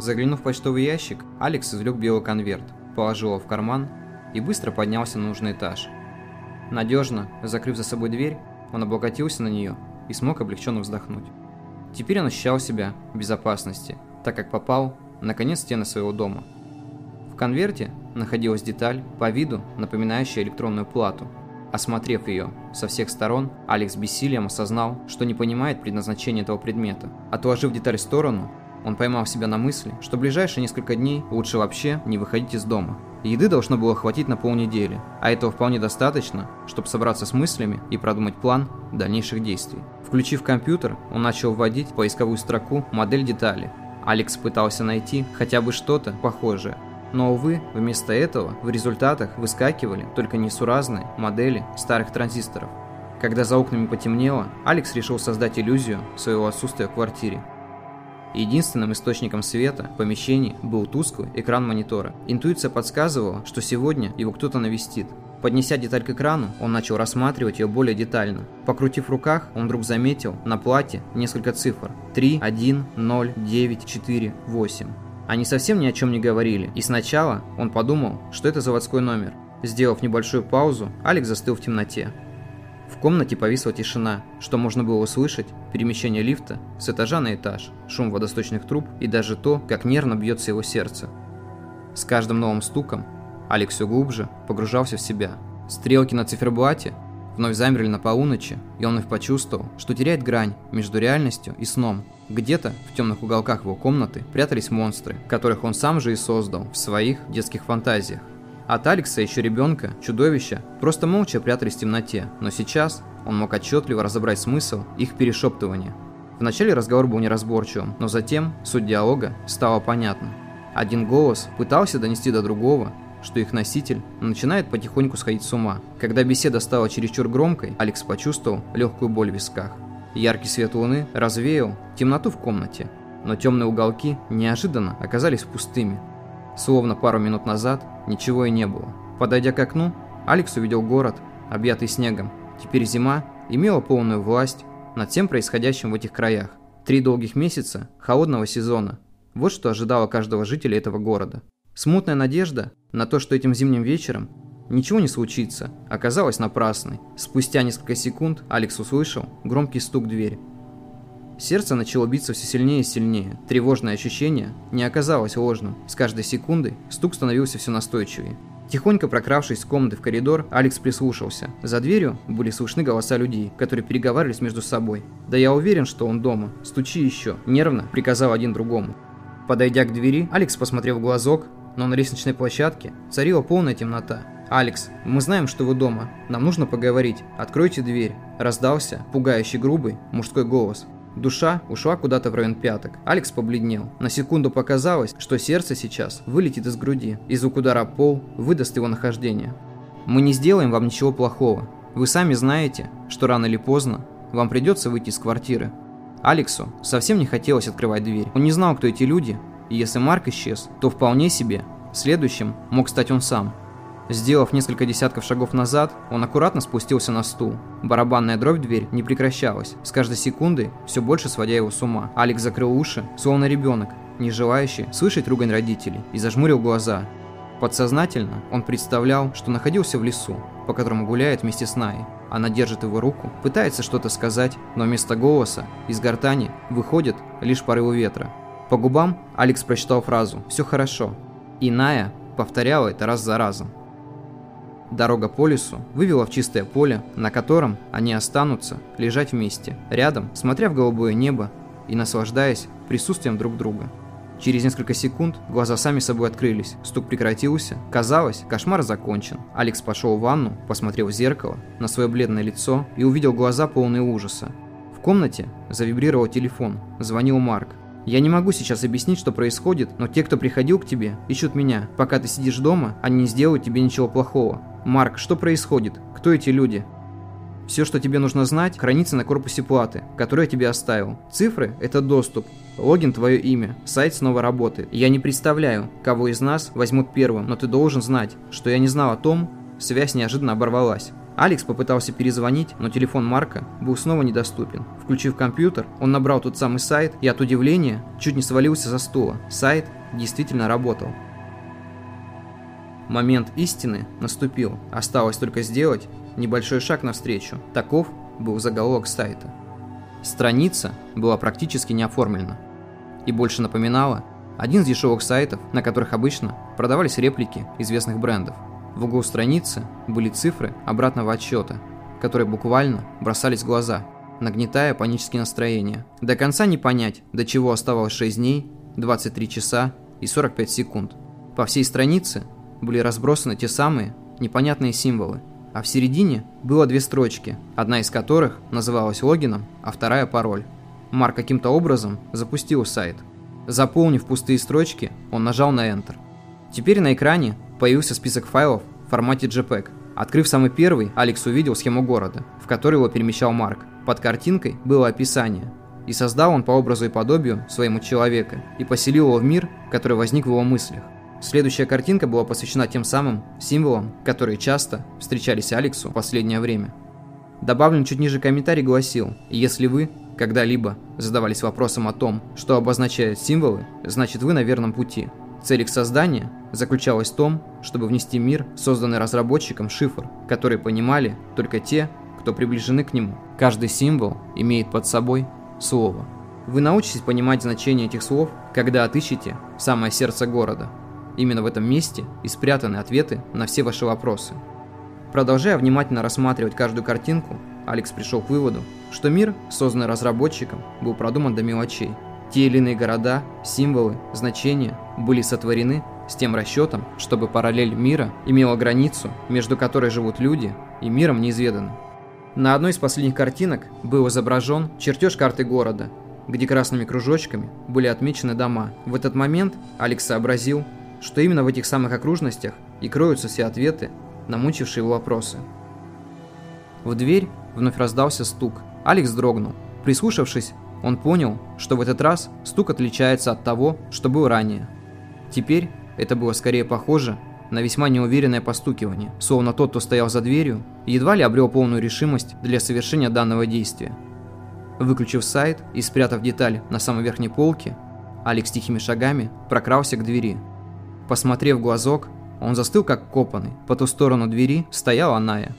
Заглянув в почтовый ящик, Алекс извлек белый конверт, положил его в карман и быстро поднялся на нужный этаж. Надежно, закрыв за собой дверь, он облокотился на нее и смог облегченно вздохнуть. Теперь он ощущал себя в безопасности, так как попал, наконец, в стены своего дома. В конверте находилась деталь, по виду напоминающая электронную плату. Осмотрев ее со всех сторон, Алекс бессилием осознал, что не понимает предназначения этого предмета. Отложив деталь в сторону, он поймал себя на мысли, что ближайшие несколько дней лучше вообще не выходить из дома. Еды должно было хватить на полнедели, а этого вполне достаточно, чтобы собраться с мыслями и продумать план дальнейших действий. Включив компьютер, он начал вводить в поисковую строку модель детали. Алекс пытался найти хотя бы что-то похожее, но, увы, вместо этого в результатах выскакивали только несуразные модели старых транзисторов. Когда за окнами потемнело, Алекс решил создать иллюзию своего отсутствия в квартире. Единственным источником света в помещении был тусклый экран монитора. Интуиция подсказывала, что сегодня его кто-то навестит. Поднеся деталь к экрану, он начал рассматривать ее более детально. Покрутив в руках, он вдруг заметил на плате несколько цифр. 3, 1, 0, 9, 4, 8. Они совсем ни о чем не говорили, и сначала он подумал, что это заводской номер. Сделав небольшую паузу, Алекс застыл в темноте. В комнате повисла тишина, что можно было услышать перемещение лифта с этажа на этаж, шум водосточных труб и даже то, как нервно бьется его сердце. С каждым новым стуком Алекс все глубже погружался в себя. Стрелки на циферблате вновь замерли на полуночи, и он вновь почувствовал, что теряет грань между реальностью и сном. Где-то в темных уголках его комнаты прятались монстры, которых он сам же и создал в своих детских фантазиях. От Алекса, еще ребенка, чудовища просто молча прятались в темноте, но сейчас он мог отчетливо разобрать смысл их перешептывания. Вначале разговор был неразборчивым, но затем суть диалога стала понятна. Один голос пытался донести до другого, что их носитель начинает потихоньку сходить с ума. Когда беседа стала чересчур громкой, Алекс почувствовал легкую боль в висках. Яркий свет луны развеял темноту в комнате, но темные уголки неожиданно оказались пустыми. Словно пару минут назад ничего и не было. Подойдя к окну, Алекс увидел город, объятый снегом. Теперь зима имела полную власть над всем происходящим в этих краях. Три долгих месяца холодного сезона. Вот что ожидало каждого жителя этого города. Смутная надежда на то, что этим зимним вечером ничего не случится, оказалась напрасной. Спустя несколько секунд Алекс услышал громкий стук в дверь. Сердце начало биться все сильнее и сильнее. Тревожное ощущение не оказалось ложным. С каждой секундой стук становился все настойчивее. Тихонько прокравшись с комнаты в коридор, Алекс прислушался. За дверью были слышны голоса людей, которые переговаривались между собой. «Да я уверен, что он дома. Стучи еще!» – нервно приказал один другому. Подойдя к двери, Алекс посмотрел в глазок, но на лестничной площадке царила полная темнота. «Алекс, мы знаем, что вы дома. Нам нужно поговорить. Откройте дверь», – раздался пугающий грубый мужской голос. Душа ушла куда-то в район пяток. Алекс побледнел. На секунду показалось, что сердце сейчас вылетит из груди, и звук удара пол выдаст его нахождение. «Мы не сделаем вам ничего плохого. Вы сами знаете, что рано или поздно вам придется выйти из квартиры». Алексу совсем не хотелось открывать дверь. Он не знал, кто эти люди, и если Марк исчез, то вполне себе следующим мог стать он сам. Сделав несколько десятков шагов назад, он аккуратно спустился на стул. Барабанная дробь в дверь не прекращалась, с каждой секундой все больше сводя его с ума. Алекс закрыл уши, словно ребенок, не желающий слышать ругань родителей, и зажмурил глаза. Подсознательно он представлял, что находился в лесу, по которому гуляет вместе с Наей. Она держит его руку, пытается что-то сказать, но вместо голоса из гортани выходит лишь порывы ветра. По губам Алекс прочитал фразу «Все хорошо». И Ная повторяла это раз за разом. Дорога по лесу вывела в чистое поле, на котором они останутся лежать вместе, рядом, смотря в голубое небо и наслаждаясь присутствием друг друга. Через несколько секунд глаза сами собой открылись, стук прекратился. Казалось, кошмар закончен. Алекс пошел в ванну, посмотрел в зеркало на свое бледное лицо и увидел глаза полные ужаса. В комнате завибрировал телефон. Звонил Марк. Я не могу сейчас объяснить, что происходит, но те, кто приходил к тебе, ищут меня. Пока ты сидишь дома, они не сделают тебе ничего плохого. Марк, что происходит? Кто эти люди? Все, что тебе нужно знать, хранится на корпусе платы, которую я тебе оставил. Цифры – это доступ. Логин – твое имя. Сайт снова работает. Я не представляю, кого из нас возьмут первым, но ты должен знать, что я не знал о том, связь неожиданно оборвалась. Алекс попытался перезвонить, но телефон Марка был снова недоступен. Включив компьютер, он набрал тот самый сайт и от удивления чуть не свалился за стула. Сайт действительно работал. Момент истины наступил. Осталось только сделать небольшой шаг навстречу. Таков был заголовок сайта. Страница была практически не оформлена и больше напоминала один из дешевых сайтов, на которых обычно продавались реплики известных брендов. В углу страницы были цифры обратного отсчета, которые буквально бросались в глаза, нагнетая панические настроения. До конца не понять, до чего оставалось 6 дней, 23 часа и 45 секунд. По всей странице были разбросаны те самые непонятные символы, а в середине было две строчки, одна из которых называлась логином, а вторая пароль. Марк каким-то образом запустил сайт. Заполнив пустые строчки, он нажал на Enter. Теперь на экране появился список файлов в формате JPEG. Открыв самый первый, Алекс увидел схему города, в которой его перемещал Марк. Под картинкой было описание. И создал он по образу и подобию своему человека, и поселил его в мир, который возник в его мыслях. Следующая картинка была посвящена тем самым символам, которые часто встречались Алексу в последнее время. Добавлен чуть ниже комментарий гласил, если вы когда-либо задавались вопросом о том, что обозначают символы, значит вы на верном пути. Цель их создания заключалась в том, чтобы внести мир, созданный разработчиком, шифр, который понимали только те, кто приближены к нему. Каждый символ имеет под собой слово. Вы научитесь понимать значение этих слов, когда отыщете самое сердце города – Именно в этом месте и спрятаны ответы на все ваши вопросы. Продолжая внимательно рассматривать каждую картинку, Алекс пришел к выводу, что мир, созданный разработчиком, был продуман до мелочей. Те или иные города, символы, значения были сотворены с тем расчетом, чтобы параллель мира имела границу, между которой живут люди, и миром неизведанным. На одной из последних картинок был изображен чертеж карты города, где красными кружочками были отмечены дома. В этот момент Алекс сообразил, что именно в этих самых окружностях и кроются все ответы на мучившие его вопросы. В дверь вновь раздался стук. Алекс дрогнул. Прислушавшись, он понял, что в этот раз стук отличается от того, что был ранее. Теперь это было скорее похоже на весьма неуверенное постукивание, словно тот, кто стоял за дверью, едва ли обрел полную решимость для совершения данного действия. Выключив сайт и спрятав деталь на самой верхней полке, Алекс тихими шагами прокрался к двери – Посмотрев в глазок, он застыл как копанный. По ту сторону двери стояла Ная.